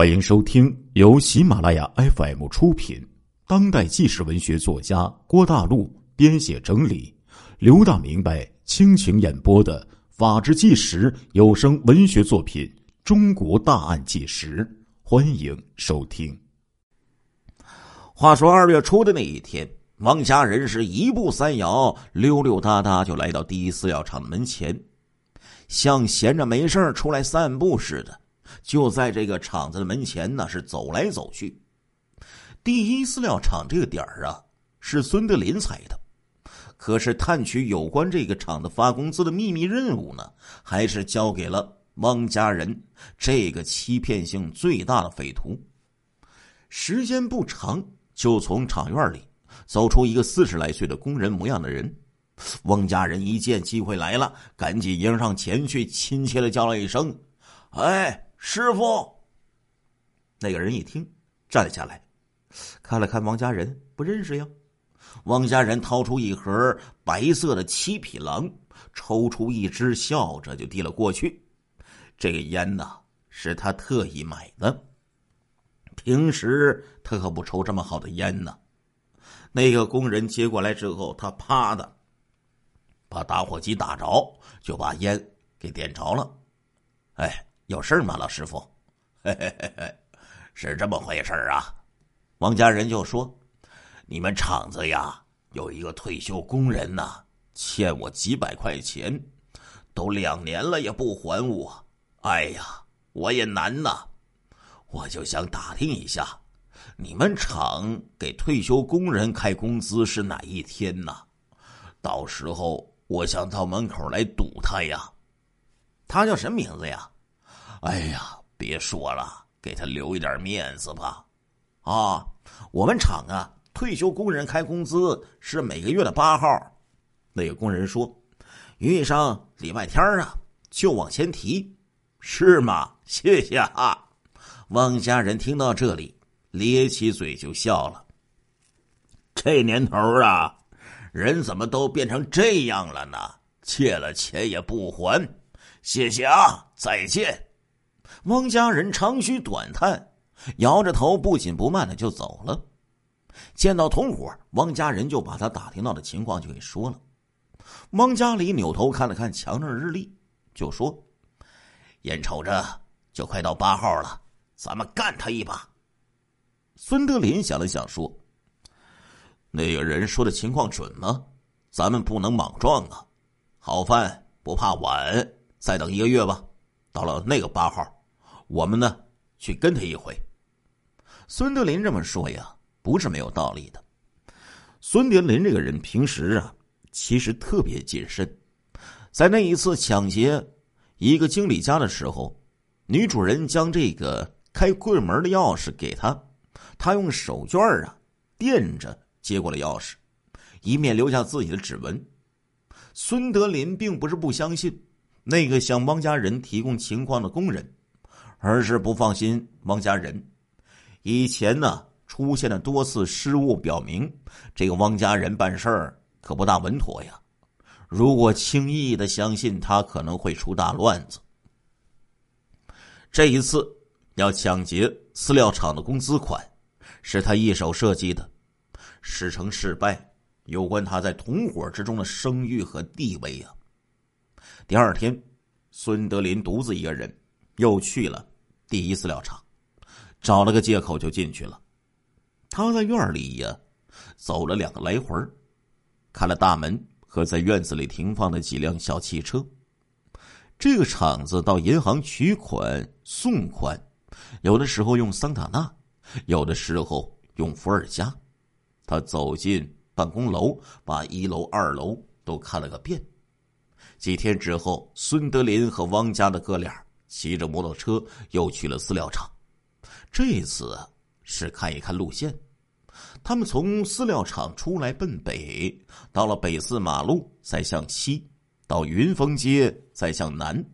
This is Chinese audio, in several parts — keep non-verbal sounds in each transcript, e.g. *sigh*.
欢迎收听由喜马拉雅 FM 出品、当代纪实文学作家郭大陆编写整理、刘大明白倾情演播的《法制纪实》有声文学作品《中国大案纪实》，欢迎收听。话说二月初的那一天，王家人是一步三摇，溜溜达达就来到第一饲料厂门前，像闲着没事出来散步似的。就在这个厂子的门前呢，是走来走去。第一饲料厂这个点儿啊，是孙德林猜的，可是探取有关这个厂子发工资的秘密任务呢，还是交给了汪家人这个欺骗性最大的匪徒。时间不长，就从厂院里走出一个四十来岁的工人模样的人。汪家人一见机会来了，赶紧迎上前去，亲切的叫了一声：“哎。”师傅，那个人一听，站了下来，看了看王家人，不认识呀。王家人掏出一盒白色的七匹狼，抽出一支，笑着就递了过去。这个烟呢，是他特意买的，平时他可不抽这么好的烟呢。那个工人接过来之后，他啪的把打火机打着，就把烟给点着了。哎。有事吗，老师傅？*laughs* 嘿嘿嘿嘿，是这么回事啊。王家人就说：“你们厂子呀，有一个退休工人呐，欠我几百块钱，都两年了也不还我。哎呀，我也难呐。我就想打听一下，你们厂给退休工人开工资是哪一天呢？到时候我想到门口来堵他呀。他叫什么名字呀？”哎呀，别说了，给他留一点面子吧。啊，我们厂啊，退休工人开工资是每个月的八号。那个工人说：“遇上礼拜天啊，就往前提，是吗？”谢谢啊。汪家人听到这里，咧起嘴就笑了。这年头啊，人怎么都变成这样了呢？借了钱也不还。谢谢啊，再见。汪家人长吁短叹，摇着头，不紧不慢的就走了。见到同伙，汪家人就把他打听到的情况就给说了。汪家里扭头看了看墙上的日历，就说：“眼瞅着就快到八号了，咱们干他一把。”孙德林想了想说：“那个人说的情况准吗？咱们不能莽撞啊！好饭不怕晚，再等一个月吧。到了那个八号。”我们呢，去跟他一回。孙德林这么说呀，不是没有道理的。孙德林这个人平时啊，其实特别谨慎。在那一次抢劫一个经理家的时候，女主人将这个开柜门的钥匙给他，他用手绢啊垫着接过了钥匙，以免留下自己的指纹。孙德林并不是不相信那个向汪家人提供情况的工人。而是不放心汪家人。以前呢，出现了多次失误，表明这个汪家人办事儿可不大稳妥呀。如果轻易的相信他，可能会出大乱子。这一次要抢劫饲料厂的工资款，是他一手设计的。事成事败，有关他在同伙之中的声誉和地位呀。第二天，孙德林独自一个人又去了。第一饲料厂，找了个借口就进去了。他在院里呀，走了两个来回看了大门和在院子里停放的几辆小汽车。这个厂子到银行取款送款，有的时候用桑塔纳，有的时候用伏尔加。他走进办公楼，把一楼、二楼都看了个遍。几天之后，孙德林和汪家的哥俩。骑着摩托车又去了饲料厂，这次是看一看路线。他们从饲料厂出来奔北，到了北四马路，再向西，到云峰街，再向南，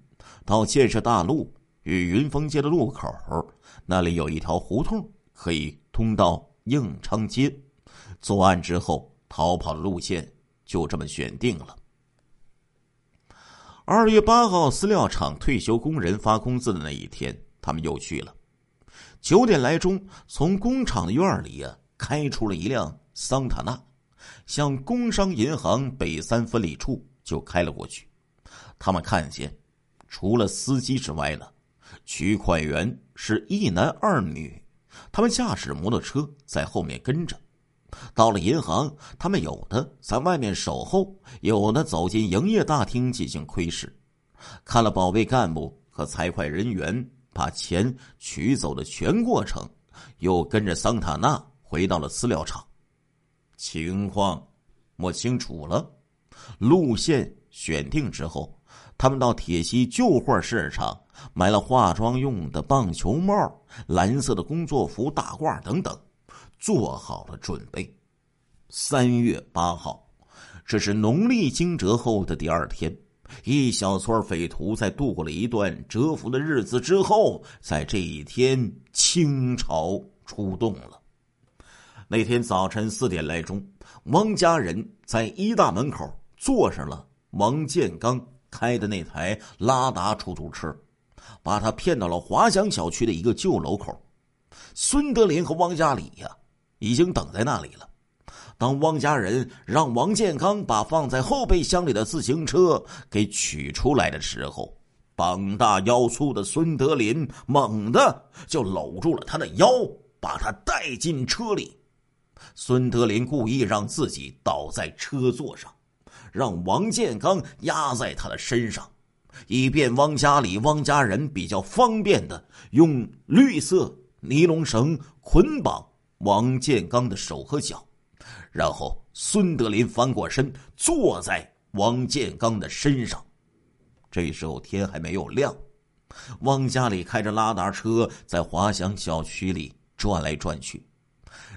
到建设大路与云峰街的路口，那里有一条胡同可以通到应昌街。作案之后逃跑的路线就这么选定了。二月八号，饲料厂退休工人发工资的那一天，他们又去了。九点来钟，从工厂的院里呀开出了一辆桑塔纳，向工商银行北三分理处就开了过去。他们看见，除了司机之外呢，取款员是一男二女，他们驾驶摩托车在后面跟着。到了银行，他们有的在外面守候，有的走进营业大厅进行窥视，看了保卫干部和财会人员把钱取走的全过程，又跟着桑塔纳回到了饲料厂。情况摸清楚了，路线选定之后。他们到铁西旧货市场买了化妆用的棒球帽、蓝色的工作服、大褂等等，做好了准备。三月八号，这是农历惊蛰后的第二天，一小撮匪徒在度过了一段蛰伏的日子之后，在这一天倾巢出动了。那天早晨四点来钟，汪家人在一大门口坐上了王建刚。开的那台拉达出租车，把他骗到了华翔小区的一个旧楼口。孙德林和汪家里呀，已经等在那里了。当汪家人让王建刚把放在后备箱里的自行车给取出来的时候，膀大腰粗的孙德林猛地就搂住了他的腰，把他带进车里。孙德林故意让自己倒在车座上。让王建刚压在他的身上，以便汪家里、汪家人比较方便的用绿色尼龙绳捆绑王建刚的手和脚，然后孙德林翻过身坐在王建刚的身上。这时候天还没有亮，汪家里开着拉达车在华翔小区里转来转去，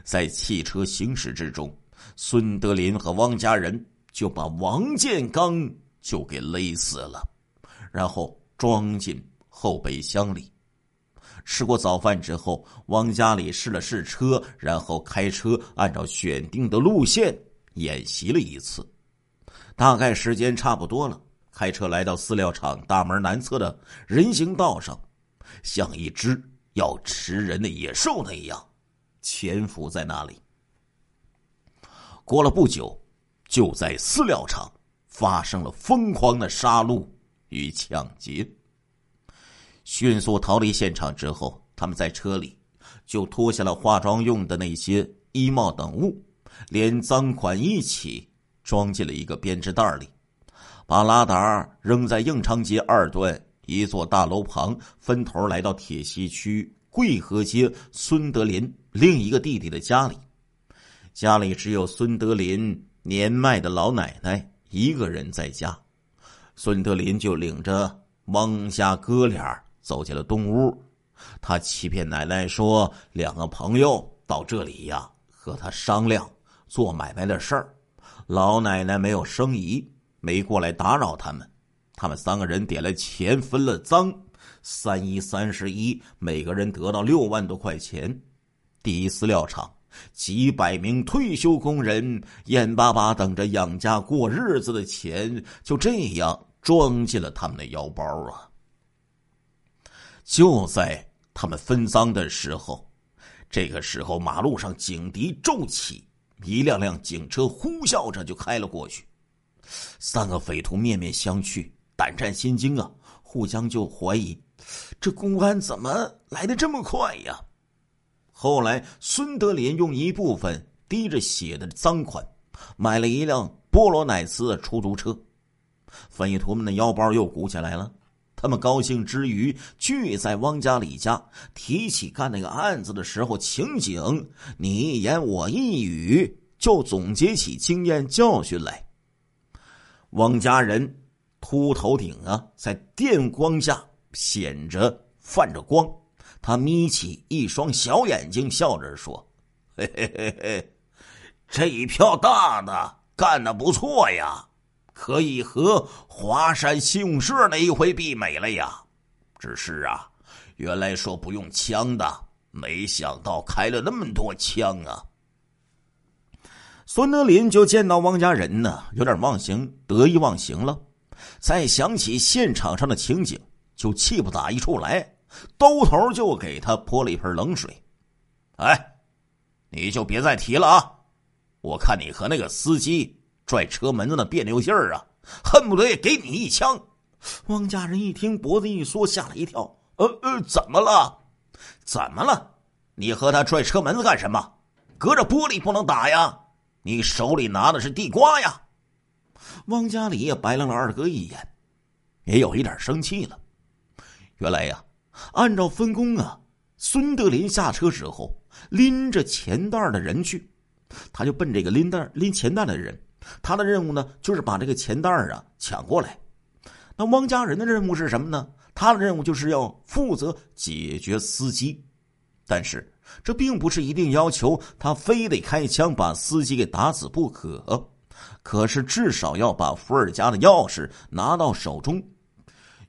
在汽车行驶之中，孙德林和汪家人。就把王建刚就给勒死了，然后装进后备箱里。吃过早饭之后，汪家里试了试车，然后开车按照选定的路线演习了一次。大概时间差不多了，开车来到饲料厂大门南侧的人行道上，像一只要吃人的野兽那样潜伏在那里。过了不久。就在饲料厂发生了疯狂的杀戮与抢劫。迅速逃离现场之后，他们在车里就脱下了化妆用的那些衣帽等物，连赃款一起装进了一个编织袋里，把拉达扔在应昌街二段一座大楼旁，分头来到铁西区贵和街孙德林另一个弟弟的家里。家里只有孙德林。年迈的老奶奶一个人在家，孙德林就领着汪家哥俩走进了东屋。他欺骗奶奶说，两个朋友到这里呀，和他商量做买卖的事儿。老奶奶没有生疑，没过来打扰他们。他们三个人点了钱，分了赃，三一三十一，每个人得到六万多块钱。第一饲料厂。几百名退休工人眼巴巴等着养家过日子的钱，就这样装进了他们的腰包啊！就在他们分赃的时候，这个时候马路上警笛骤起，一辆辆警车呼啸着就开了过去。三个匪徒面面相觑，胆战心惊啊！互相就怀疑，这公安怎么来的这么快呀？后来，孙德林用一部分滴着血的赃款，买了一辆波罗乃兹出租车。匪徒们的腰包又鼓起来了。他们高兴之余，聚在汪家里家，提起干那个案子的时候情景，你一言我一语，就总结起经验教训来。汪家人秃头顶啊，在电光下显着泛着光。他眯起一双小眼睛，笑着说：“ *laughs* 嘿嘿嘿嘿，这一票大的干的不错呀，可以和华山信用社那一回媲美了呀。只是啊，原来说不用枪的，没想到开了那么多枪啊。”孙德林就见到汪家人呢，有点忘形，得意忘形了。再想起现场上的情景，就气不打一处来。兜头就给他泼了一盆冷水。哎，你就别再提了啊！我看你和那个司机拽车门子的别扭劲儿啊，恨不得也给你一枪。汪家人一听，脖子一缩，吓了一跳。呃呃，怎么了？怎么了？你和他拽车门子干什么？隔着玻璃不能打呀！你手里拿的是地瓜呀！汪家里也白了二哥一眼，也有一点生气了。原来呀，按照分工啊，孙德林下车之后，拎着钱袋的人去，他就奔这个拎袋拎钱袋的人。他的任务呢，就是把这个钱袋啊抢过来。那汪家人的任务是什么呢？他的任务就是要负责解决司机，但是这并不是一定要求他非得开枪把司机给打死不可。可是至少要把福尔加的钥匙拿到手中。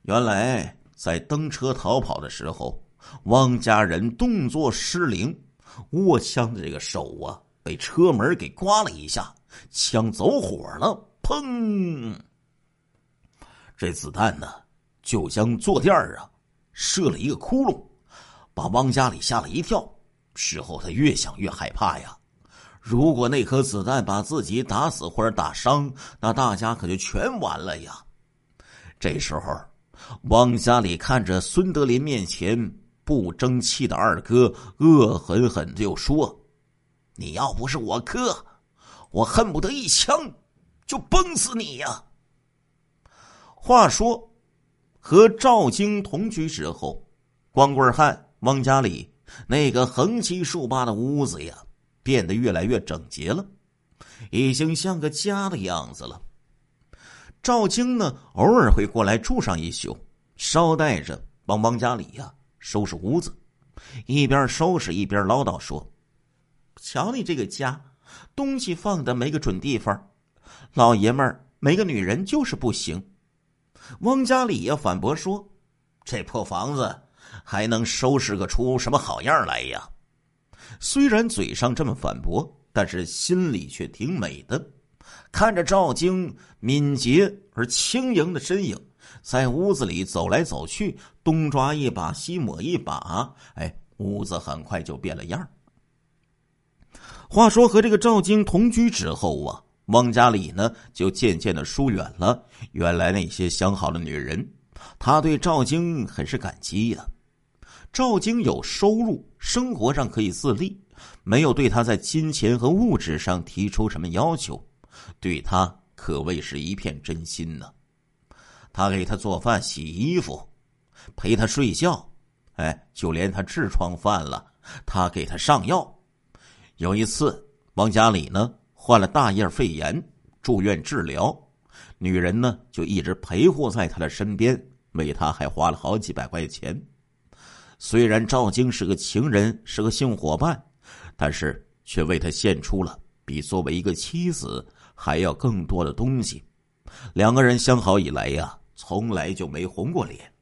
原来在登车逃跑的时候，汪家人动作失灵，握枪的这个手啊被车门给刮了一下，枪走火了，砰！这子弹呢就将坐垫儿啊射了一个窟窿，把汪家里吓了一跳。事后他越想越害怕呀。如果那颗子弹把自己打死或者打伤，那大家可就全完了呀！这时候，汪家里看着孙德林面前不争气的二哥，恶狠狠的就说：“你要不是我哥，我恨不得一枪就崩死你呀！”话说，和赵京同居之后，光棍汉汪家里那个横七竖八的屋子呀。变得越来越整洁了，已经像个家的样子了。赵京呢，偶尔会过来住上一宿，捎带着帮汪家里呀收拾屋子，一边收拾一边唠叨说：“瞧你这个家，东西放的没个准地方，老爷们儿没个女人就是不行。”汪家里也反驳说：“这破房子还能收拾个出什么好样来呀？”虽然嘴上这么反驳，但是心里却挺美的。看着赵晶敏捷而轻盈的身影，在屋子里走来走去，东抓一把，西抹一把，哎，屋子很快就变了样儿话说和这个赵京同居之后啊，汪家里呢就渐渐的疏远了原来那些相好的女人，他对赵京很是感激呀。赵京有收入，生活上可以自立，没有对他在金钱和物质上提出什么要求，对他可谓是一片真心呢。他给他做饭、洗衣服，陪他睡觉，哎，就连他痔疮犯了，他给他上药。有一次，王家里呢患了大叶肺炎，住院治疗，女人呢就一直陪护在他的身边，为他还花了好几百块钱。虽然赵晶是个情人，是个性伙伴，但是却为他献出了比作为一个妻子还要更多的东西。两个人相好以来呀，从来就没红过脸。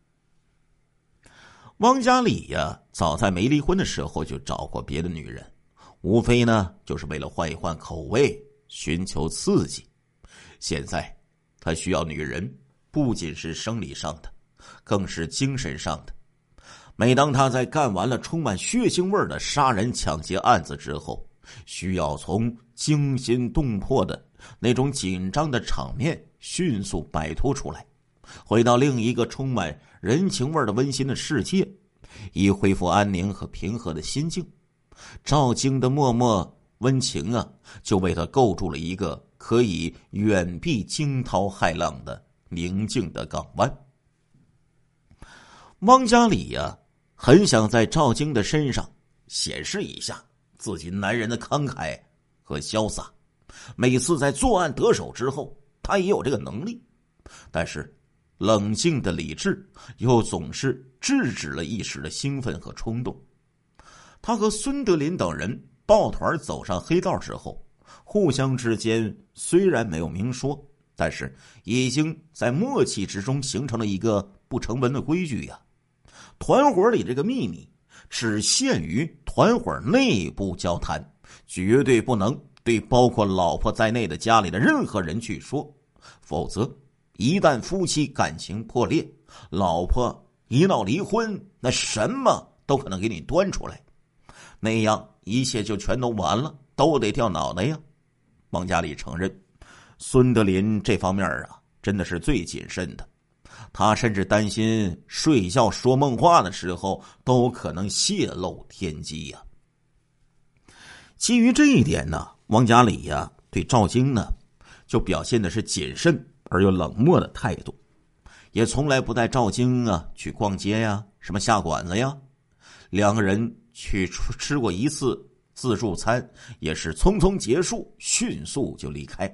汪家里呀，早在没离婚的时候就找过别的女人，无非呢就是为了换一换口味，寻求刺激。现在他需要女人，不仅是生理上的，更是精神上的。每当他在干完了充满血腥味的杀人抢劫案子之后，需要从惊心动魄的那种紧张的场面迅速摆脱出来，回到另一个充满人情味的温馨的世界，以恢复安宁和平和的心境。赵京的默默温情啊，就为他构筑了一个可以远避惊涛骇浪的宁静的港湾。汪家里呀。很想在赵京的身上显示一下自己男人的慷慨和潇洒。每次在作案得手之后，他也有这个能力，但是冷静的理智又总是制止了一时的兴奋和冲动。他和孙德林等人抱团走上黑道之后，互相之间虽然没有明说，但是已经在默契之中形成了一个不成文的规矩呀。团伙里这个秘密只限于团伙内部交谈，绝对不能对包括老婆在内的家里的任何人去说，否则一旦夫妻感情破裂，老婆一闹离婚，那什么都可能给你端出来，那样一切就全都完了，都得掉脑袋呀。王家里承认，孙德林这方面啊，真的是最谨慎的。他甚至担心睡觉说梦话的时候都可能泄露天机呀。基于这一点呢，王家里呀对赵晶呢，就表现的是谨慎而又冷漠的态度，也从来不带赵晶啊去逛街呀，什么下馆子呀。两个人去吃过一次自助餐，也是匆匆结束，迅速就离开。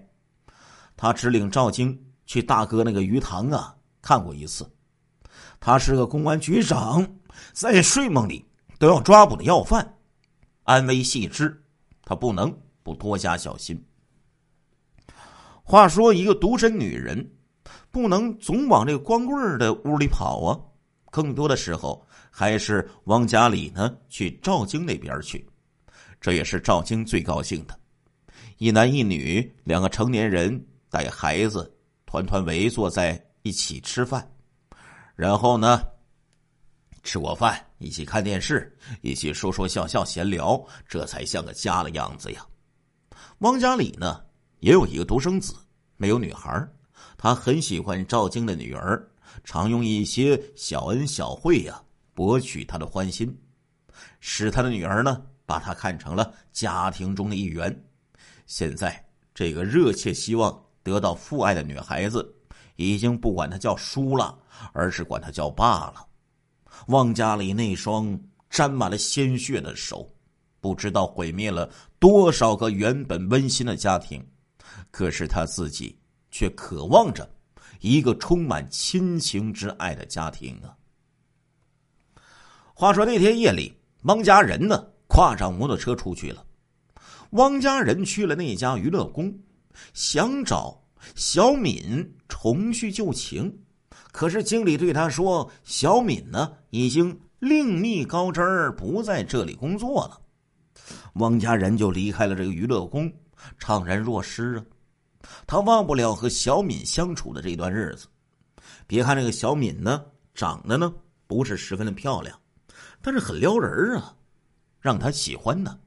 他只领赵晶去大哥那个鱼塘啊。看过一次，他是个公安局长，在睡梦里都要抓捕的要犯，安危细致，他不能不多加小心。话说，一个独身女人不能总往这个光棍的屋里跑啊，更多的时候还是往家里呢去赵京那边去，这也是赵京最高兴的。一男一女两个成年人带孩子，团团围坐在。一起吃饭，然后呢，吃过饭一起看电视，一起说说笑笑闲聊，这才像个家的样子呀。汪家里呢也有一个独生子，没有女孩他很喜欢赵晶的女儿，常用一些小恩小惠呀博取他的欢心，使他的女儿呢把他看成了家庭中的一员。现在这个热切希望得到父爱的女孩子。已经不管他叫叔了，而是管他叫爸了。汪家里那双沾满了鲜血的手，不知道毁灭了多少个原本温馨的家庭。可是他自己却渴望着一个充满亲情之爱的家庭啊。话说那天夜里，汪家人呢跨上摩托车出去了。汪家人去了那家娱乐宫，想找。小敏重叙旧情，可是经理对他说：“小敏呢，已经另觅高枝儿，不在这里工作了。”汪家人就离开了这个娱乐宫，怅然若失啊。他忘不了和小敏相处的这段日子。别看这个小敏呢，长得呢不是十分的漂亮，但是很撩人啊，让他喜欢呢。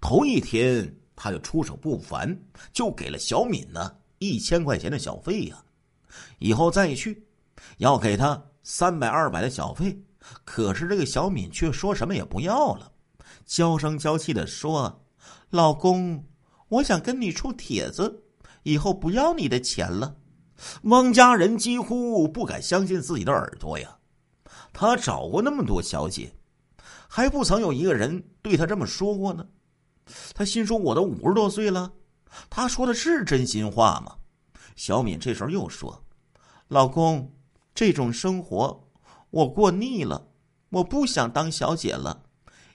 头一天他就出手不凡，就给了小敏呢。一千块钱的小费呀，以后再去，要给他三百二百的小费。可是这个小敏却说什么也不要了，娇声娇气的说：“老公，我想跟你处帖子，以后不要你的钱了。”汪家人几乎不敢相信自己的耳朵呀！他找过那么多小姐，还不曾有一个人对他这么说过呢。他心说：“我都五十多岁了。”他说的是真心话吗？小敏这时候又说：“老公，这种生活我过腻了，我不想当小姐了，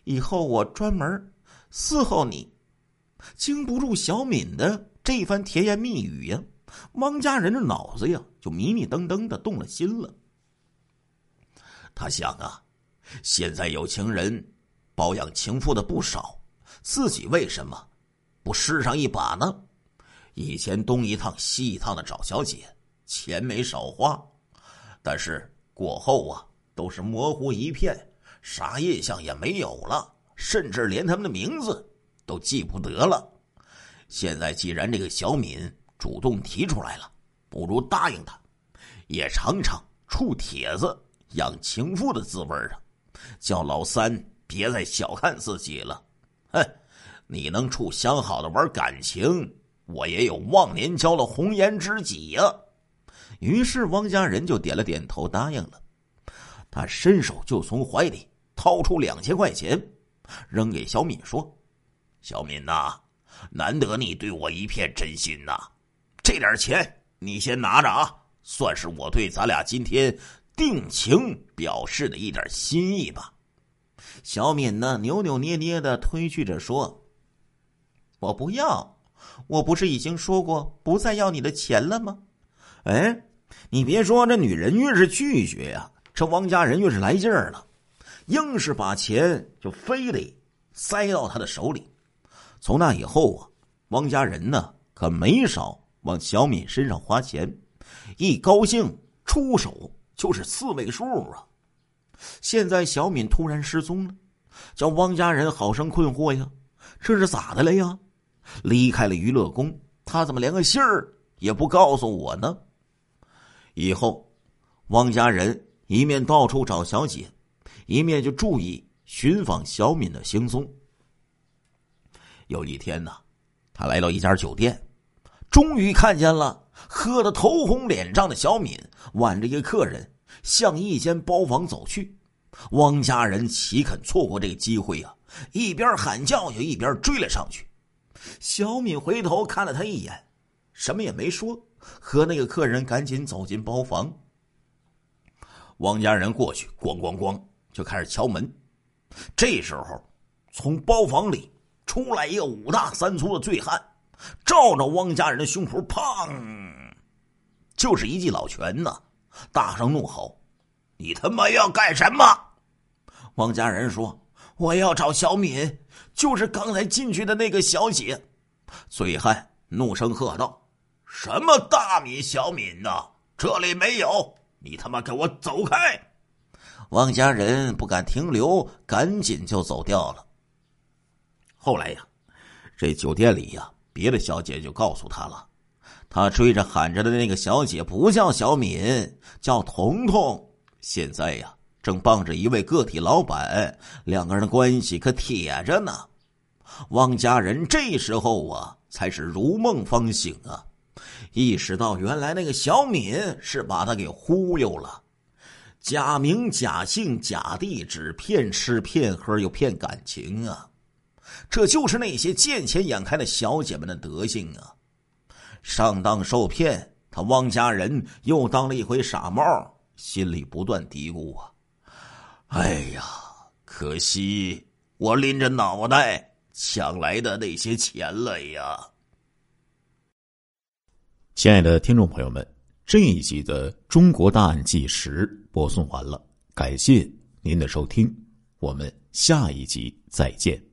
以后我专门伺候你。”经不住小敏的这番甜言蜜语呀，汪家人的脑子呀就迷迷瞪瞪的动了心了。他想啊，现在有情人包养情妇的不少，自己为什么？不试上一把呢？以前东一趟西一趟的找小姐，钱没少花，但是过后啊，都是模糊一片，啥印象也没有了，甚至连他们的名字都记不得了。现在既然这个小敏主动提出来了，不如答应他，也尝尝处帖子养情妇的滋味啊！叫老三别再小看自己了，哼。你能处相好的玩感情，我也有忘年交的红颜知己呀。于是汪家人就点了点头，答应了。他伸手就从怀里掏出两千块钱，扔给小敏说：“小敏呐，难得你对我一片真心呐，这点钱你先拿着啊，算是我对咱俩今天定情表示的一点心意吧。”小敏呢，扭扭捏捏的推拒着说。我不要，我不是已经说过不再要你的钱了吗？哎，你别说，这女人越是拒绝呀，这汪家人越是来劲儿了，硬是把钱就非得塞到他的手里。从那以后啊，汪家人呢可没少往小敏身上花钱，一高兴出手就是四位数啊。现在小敏突然失踪了，叫汪家人好生困惑呀。这是咋的了呀？离开了娱乐宫，他怎么连个信儿也不告诉我呢？以后，汪家人一面到处找小姐，一面就注意寻访小敏的行踪。有一天呢，他来到一家酒店，终于看见了喝得头红脸胀的小敏挽着一个客人向一间包房走去。汪家人岂肯错过这个机会啊！一边喊叫就一边追了上去。小敏回头看了他一眼，什么也没说，和那个客人赶紧走进包房。汪家人过去，咣咣咣就开始敲门。这时候，从包房里出来一个五大三粗的醉汉，照着汪家人的胸脯，砰，就是一记老拳呐！大声怒吼：“你他妈要干什么？”汪家人说。我要找小敏，就是刚才进去的那个小姐。醉汉怒声喝道：“什么大米小敏呐？这里没有！你他妈给我走开！”汪家人不敢停留，赶紧就走掉了。后来呀，这酒店里呀，别的小姐就告诉他了，他追着喊着的那个小姐不叫小敏，叫彤彤。现在呀。正傍着一位个体老板，两个人的关系可铁着呢。汪家人这时候啊，才是如梦方醒啊，意识到原来那个小敏是把他给忽悠了，假名假姓假地址，骗吃骗喝又骗感情啊，这就是那些见钱眼开的小姐们的德行啊。上当受骗，他汪家人又当了一回傻帽，心里不断嘀咕啊。哎呀，可惜我拎着脑袋抢来的那些钱了呀！亲爱的听众朋友们，这一集的《中国大案纪实》播送完了，感谢您的收听，我们下一集再见。